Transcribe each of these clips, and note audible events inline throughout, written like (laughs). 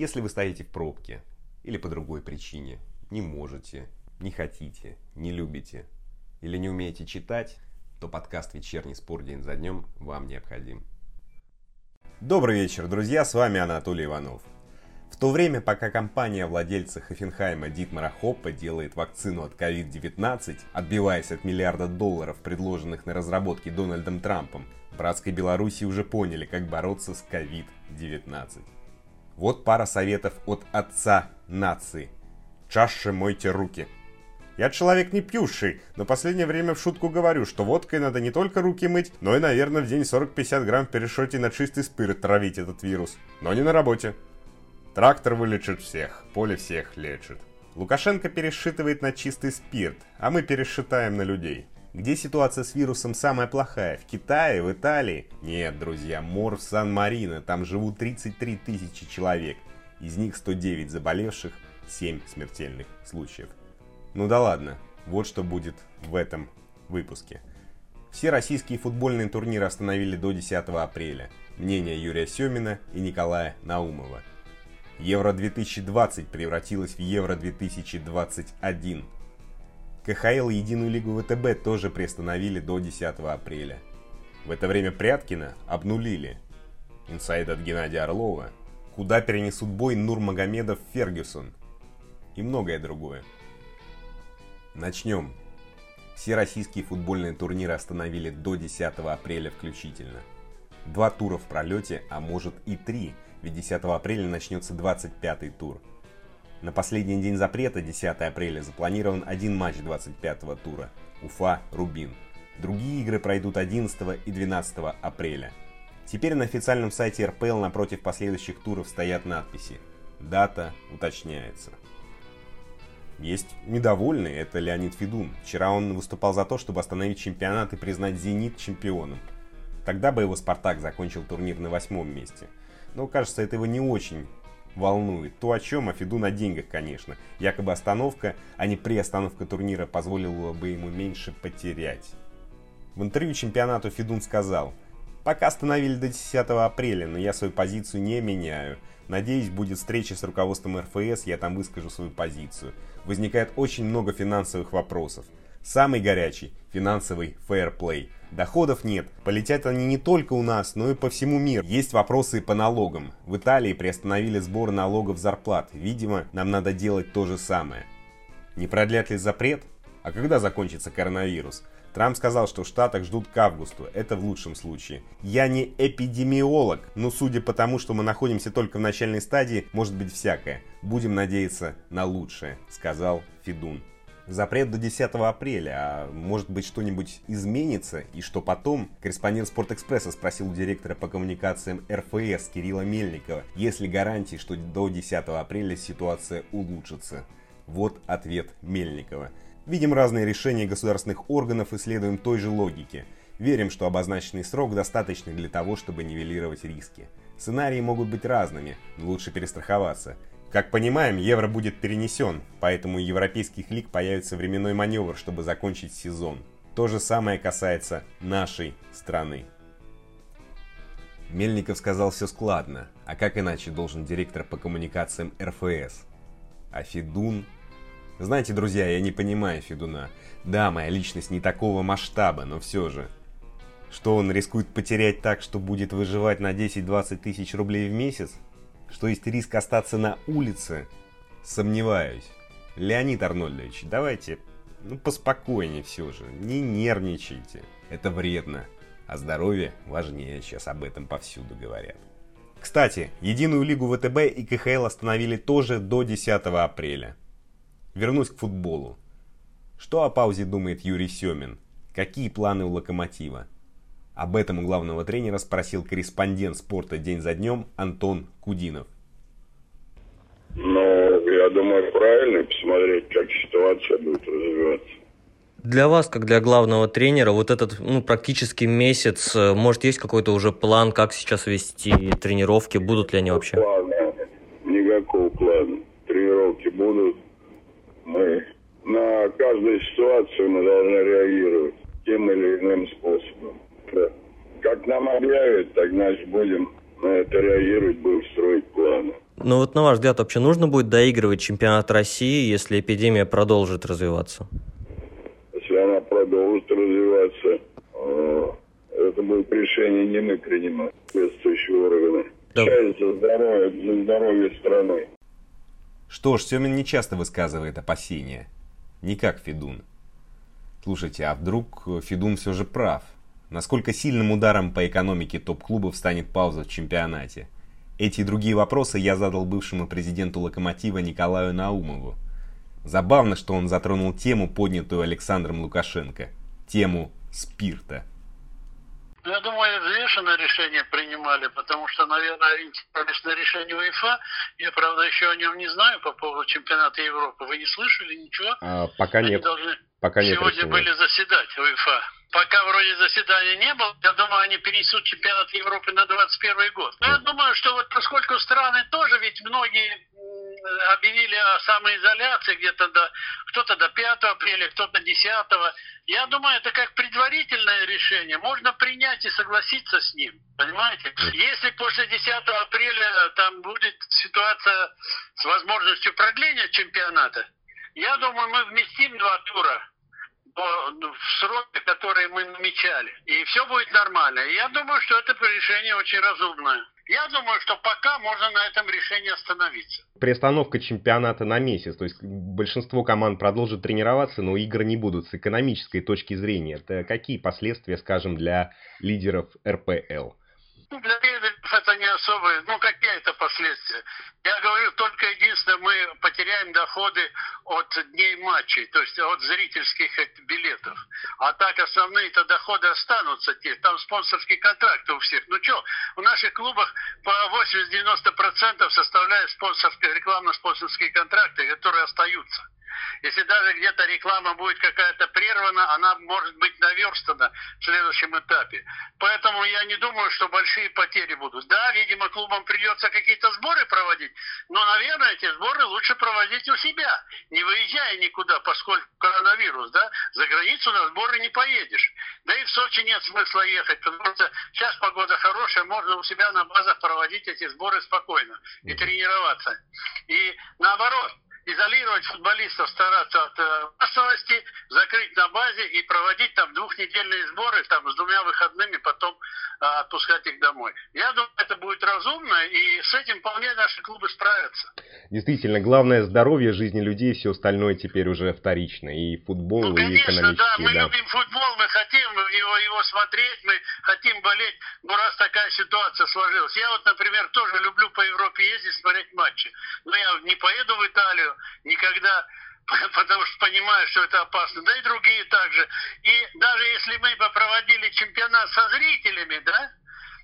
Если вы стоите в пробке или по другой причине, не можете, не хотите, не любите или не умеете читать, то подкаст «Вечерний спор день за днем» вам необходим. Добрый вечер, друзья, с вами Анатолий Иванов. В то время, пока компания владельца Хофенхайма Дитмара Хоппа делает вакцину от COVID-19, отбиваясь от миллиарда долларов, предложенных на разработке Дональдом Трампом, братской Беларуси уже поняли, как бороться с COVID-19. Вот пара советов от отца нации. Чаще мойте руки. Я человек не пьющий, но последнее время в шутку говорю, что водкой надо не только руки мыть, но и, наверное, в день 40-50 грамм в перешоте на чистый спирт травить этот вирус. Но не на работе. Трактор вылечит всех, поле всех лечит. Лукашенко пересчитывает на чистый спирт, а мы пересчитаем на людей. Где ситуация с вирусом самая плохая? В Китае, в Италии? Нет, друзья, мор в Сан-Марино. Там живут 33 тысячи человек. Из них 109 заболевших, 7 смертельных случаев. Ну да ладно, вот что будет в этом выпуске. Все российские футбольные турниры остановили до 10 апреля. Мнение Юрия Семина и Николая Наумова. Евро 2020 превратилось в Евро 2021. КХЛ и Единую лигу ВТБ тоже приостановили до 10 апреля. В это время Пряткина обнулили. Инсайд от Геннадия Орлова. Куда перенесут бой Нурмагомедов Фергюсон. И многое другое. Начнем. Все российские футбольные турниры остановили до 10 апреля включительно. Два тура в пролете, а может и три – ведь 10 апреля начнется 25-й тур. На последний день запрета, 10 апреля, запланирован один матч 25-го тура – Уфа-Рубин. Другие игры пройдут 11 и 12 апреля. Теперь на официальном сайте РПЛ напротив последующих туров стоят надписи «Дата уточняется». Есть недовольный, это Леонид Федун. Вчера он выступал за то, чтобы остановить чемпионат и признать «Зенит» чемпионом. Тогда бы его «Спартак» закончил турнир на восьмом месте – но кажется, это его не очень волнует. То, о чем, о Фиду на деньгах, конечно. Якобы остановка, а не приостановка турнира позволила бы ему меньше потерять. В интервью чемпионату Фидун сказал, «Пока остановили до 10 апреля, но я свою позицию не меняю. Надеюсь, будет встреча с руководством РФС, я там выскажу свою позицию. Возникает очень много финансовых вопросов. Самый горячий – финансовый фэрплей. Доходов нет. Полетят они не только у нас, но и по всему миру. Есть вопросы и по налогам. В Италии приостановили сбор налогов зарплат. Видимо, нам надо делать то же самое. Не продлят ли запрет? А когда закончится коронавирус? Трамп сказал, что в Штатах ждут к августу. Это в лучшем случае. Я не эпидемиолог, но судя по тому, что мы находимся только в начальной стадии, может быть всякое. Будем надеяться на лучшее, сказал Федун запрет до 10 апреля, а может быть что-нибудь изменится, и что потом? Корреспондент Спортэкспресса спросил у директора по коммуникациям РФС Кирилла Мельникова, есть ли гарантии, что до 10 апреля ситуация улучшится. Вот ответ Мельникова. Видим разные решения государственных органов и следуем той же логике. Верим, что обозначенный срок достаточный для того, чтобы нивелировать риски. Сценарии могут быть разными, но лучше перестраховаться. Как понимаем, евро будет перенесен, поэтому у европейских лиг появится временной маневр, чтобы закончить сезон. То же самое касается нашей страны. Мельников сказал все складно, а как иначе должен директор по коммуникациям РФС? А Федун? Знаете, друзья, я не понимаю Федуна. Да, моя личность не такого масштаба, но все же. Что он рискует потерять так, что будет выживать на 10-20 тысяч рублей в месяц? Что есть риск остаться на улице, сомневаюсь. Леонид Арнольдович, давайте ну, поспокойнее все же, не нервничайте. Это вредно, а здоровье важнее, сейчас об этом повсюду говорят. Кстати, Единую лигу ВТБ и КХЛ остановили тоже до 10 апреля. Вернусь к футболу. Что о паузе думает Юрий Семин? Какие планы у Локомотива? Об этом у главного тренера спросил корреспондент спорта день за днем Антон Кудинов. Ну, я думаю, правильно посмотреть, как ситуация будет развиваться. Для вас, как для главного тренера, вот этот ну, практически месяц, э, может, есть какой-то уже план, как сейчас вести тренировки, будут ли они вообще? Плана. Никакого плана. Тренировки будут. Мы на каждую ситуацию мы должны реагировать тем или иным способом. Как нам объявят, так значит будем на это реагировать, будем строить планы. Ну вот на ваш взгляд, вообще нужно будет доигрывать чемпионат России, если эпидемия продолжит развиваться? Если она продолжит развиваться, э, это будет решение не мы принимать, соответствующие органы. Да. Часть за здоровье, за здоровье страны. Что ж, Семин не часто высказывает опасения. Не как Федун. Слушайте, а вдруг Федун все же прав? Насколько сильным ударом по экономике топ-клубов станет пауза в чемпионате? Эти и другие вопросы я задал бывшему президенту «Локомотива» Николаю Наумову. Забавно, что он затронул тему, поднятую Александром Лукашенко. Тему спирта. Ну, я думаю, взвешенное решение принимали, потому что, наверное, на решение УЕФА. Я, правда, еще о нем не знаю по поводу чемпионата Европы. Вы не слышали ничего? А, пока Они нет. должны пока нет сегодня решения. были заседать УЕФА. Пока вроде заседания не было, я думаю, они перенесут чемпионат Европы на 21 год. Но я думаю, что вот поскольку страны тоже, ведь многие объявили о самоизоляции где-то до кто-то до 5 апреля, кто-то 10. Я думаю, это как предварительное решение. Можно принять и согласиться с ним. Понимаете? Если после 10 апреля там будет ситуация с возможностью продления чемпионата, я думаю, мы вместим два тура в сроки, которые мы намечали. И все будет нормально. И я думаю, что это решение очень разумное. Я думаю, что пока можно на этом решении остановиться. Приостановка чемпионата на месяц, то есть большинство команд продолжит тренироваться, но игры не будут с экономической точки зрения. Это какие последствия, скажем, для лидеров РПЛ? Ну, для это не особые, ну какие это последствия? Я говорю, только единственное, мы потеряем доходы от дней матчей, то есть от зрительских билетов. А так основные-то доходы останутся те. Там спонсорские контракты у всех. Ну что, в наших клубах по 80-90% составляют спонсорские, рекламно-спонсорские контракты, которые остаются. Если даже где-то реклама будет какая-то прервана, она может быть наверстана в следующем этапе. Поэтому я не думаю, что большие потери будут. Да, видимо, клубам придется какие-то сборы проводить, но, наверное, эти сборы лучше проводить у себя, не выезжая никуда, поскольку коронавирус, да, за границу на сборы не поедешь. Да и в Сочи нет смысла ехать, потому что сейчас погода хорошая, можно у себя на базах проводить эти сборы спокойно и тренироваться. И наоборот, изолировать футболистов, стараться от э, массовости, закрыть на базе и проводить там двухнедельные сборы там с двумя выходными, потом э, отпускать их домой. Я думаю, это будет разумно, и с этим вполне наши клубы справятся. Действительно, главное здоровье жизни людей, все остальное теперь уже вторично. И футбол, ну, конечно, и экономический. да, мы да. любим футбол, мы хотим его, его смотреть, мы хотим болеть, но раз такая ситуация сложилась. Я вот, например, тоже люблю по Европе ездить, смотреть матчи. Но я не поеду в Италию, никогда (laughs) потому что понимаю, что это опасно. Да и другие также. И даже если мы бы проводили чемпионат со зрителями, да,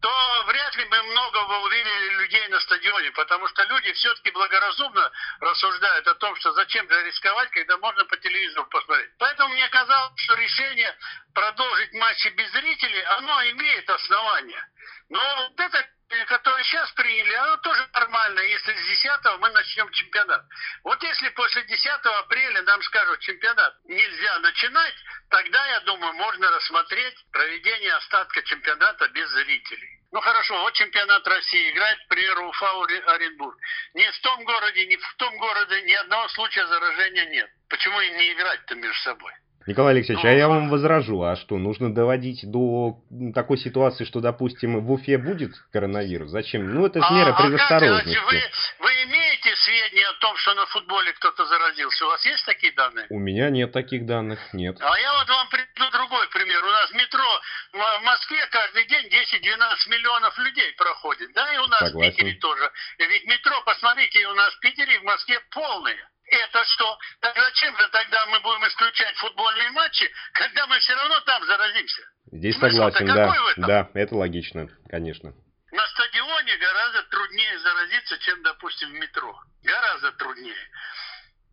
то вряд ли мы много бы увидели людей на стадионе, потому что люди все-таки благоразумно рассуждают о том, что зачем же рисковать, когда можно по телевизору посмотреть. Поэтому мне казалось, что решение продолжить матчи без зрителей, оно имеет основания. Но вот это которое сейчас приняли, оно тоже нормально, если с 10 мы начнем чемпионат. Вот если после 10 апреля нам скажут, чемпионат нельзя начинать, тогда, я думаю, можно рассмотреть проведение остатка чемпионата без зрителей. Ну хорошо, вот чемпионат России играет, к примеру, Уфа Оренбург. Ни в том городе, ни в том городе ни одного случая заражения нет. Почему им не играть-то между собой? Николай Алексеевич, а я вам возражу, а что, нужно доводить до такой ситуации, что, допустим, в Уфе будет коронавирус? Зачем? Ну, это же мера а, предосторожности. А вы, вы имеете сведения о том, что на футболе кто-то заразился? У вас есть такие данные? У меня нет таких данных, нет. А я вот вам приведу другой пример. У нас метро в Москве каждый день 10-12 миллионов людей проходит, да, и у нас Согласен. в Питере тоже. Ведь метро, посмотрите, у нас в Питере и в Москве полные это что? Так зачем же тогда мы будем исключать футбольные матчи, когда мы все равно там заразимся? Здесь согласен, да. Да, это логично, конечно. На стадионе гораздо труднее заразиться, чем, допустим, в метро. Гораздо труднее.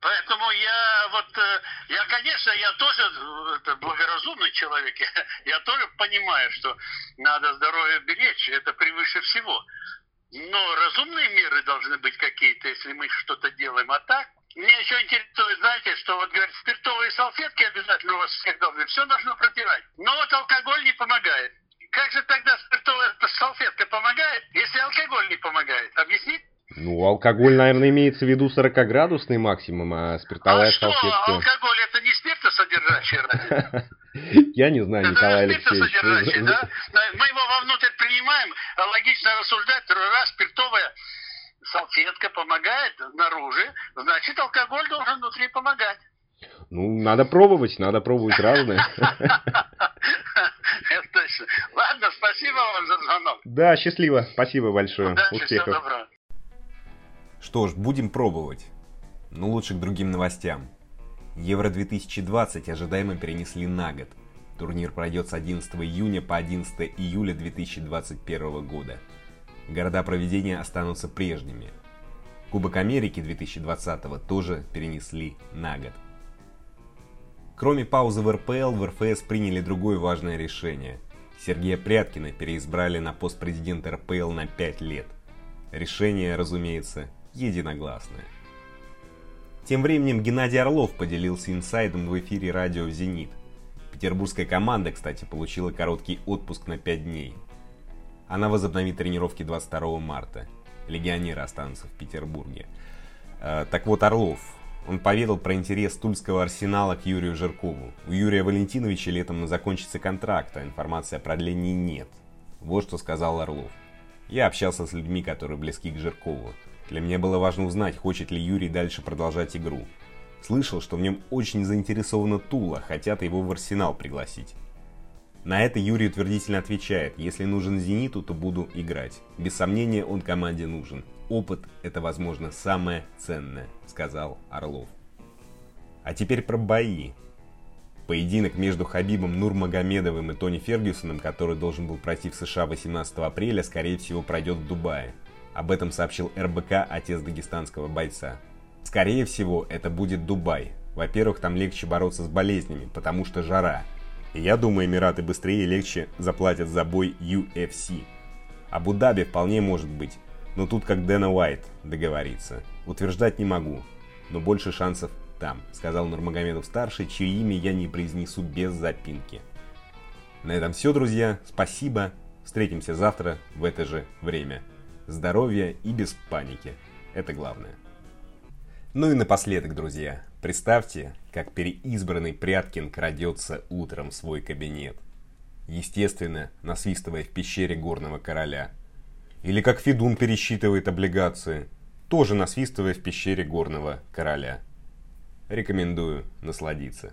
Поэтому я вот, э, я, конечно, я тоже э, это, благоразумный человек, я, (laughs) я тоже понимаю, что надо здоровье беречь, это превыше всего. Но разумные меры должны быть какие-то, если мы что-то делаем. А так, меня еще интересует, знаете, что вот говорят, спиртовые салфетки обязательно у вас всех должны, все должно протирать. Но вот алкоголь не помогает. Как же тогда спиртовая салфетка помогает, если алкоголь не помогает? Объяснить? Ну, алкоголь, наверное, имеется в виду 40-градусный максимум, а спиртовая а что, салфетка... алкоголь это не спиртосодержащий разве? Я не знаю, Николай это Алексеевич. спиртосодержащий, да? Мы его вовнутрь принимаем, а логично рассуждать, раз спиртовая салфетка помогает снаружи, значит алкоголь должен внутри помогать. Ну, надо пробовать, надо пробовать разное. (laughs) Это точно. Ладно, спасибо вам за звонок. Да, счастливо. Спасибо большое. Удачи, Успехов. Что ж, будем пробовать. Но лучше к другим новостям. Евро 2020 ожидаемо перенесли на год. Турнир пройдет с 11 июня по 11 июля 2021 года. Города проведения останутся прежними. Кубок Америки 2020 тоже перенесли на год. Кроме паузы в РПЛ, в РФС приняли другое важное решение. Сергея Пряткина переизбрали на пост президента РПЛ на 5 лет. Решение, разумеется, единогласное. Тем временем Геннадий Орлов поделился инсайдом в эфире радио «Зенит». Петербургская команда, кстати, получила короткий отпуск на 5 дней. Она возобновит тренировки 22 марта. Легионеры останутся в Петербурге. Э, Так вот, Орлов, он поведал про интерес Тульского арсенала к Юрию Жиркову. У Юрия Валентиновича летом закончится контракт, а информации о продлении нет. Вот что сказал Орлов. Я общался с людьми, которые близки к Жиркову. Для меня было важно узнать, хочет ли Юрий дальше продолжать игру. Слышал, что в нем очень заинтересована Тула, хотят его в арсенал пригласить. На это Юрий утвердительно отвечает, если нужен Зениту, то буду играть. Без сомнения, он команде нужен. Опыт – это, возможно, самое ценное, сказал Орлов. А теперь про бои. Поединок между Хабибом Нурмагомедовым и Тони Фергюсоном, который должен был пройти в США 18 апреля, скорее всего пройдет в Дубае. Об этом сообщил РБК отец дагестанского бойца. Скорее всего, это будет Дубай. Во-первых, там легче бороться с болезнями, потому что жара. Я думаю, Эмираты быстрее и легче заплатят за бой UFC. Абу-Даби вполне может быть, но тут как Дэна Уайт договорится. Утверждать не могу, но больше шансов там, сказал Нурмагомедов-старший, чье имя я не произнесу без запинки. На этом все, друзья. Спасибо. Встретимся завтра в это же время. Здоровья и без паники. Это главное. Ну и напоследок, друзья, представьте, как переизбранный Пряткин крадется утром в свой кабинет. Естественно, насвистывая в пещере горного короля. Или как Федун пересчитывает облигации, тоже насвистывая в пещере горного короля. Рекомендую насладиться.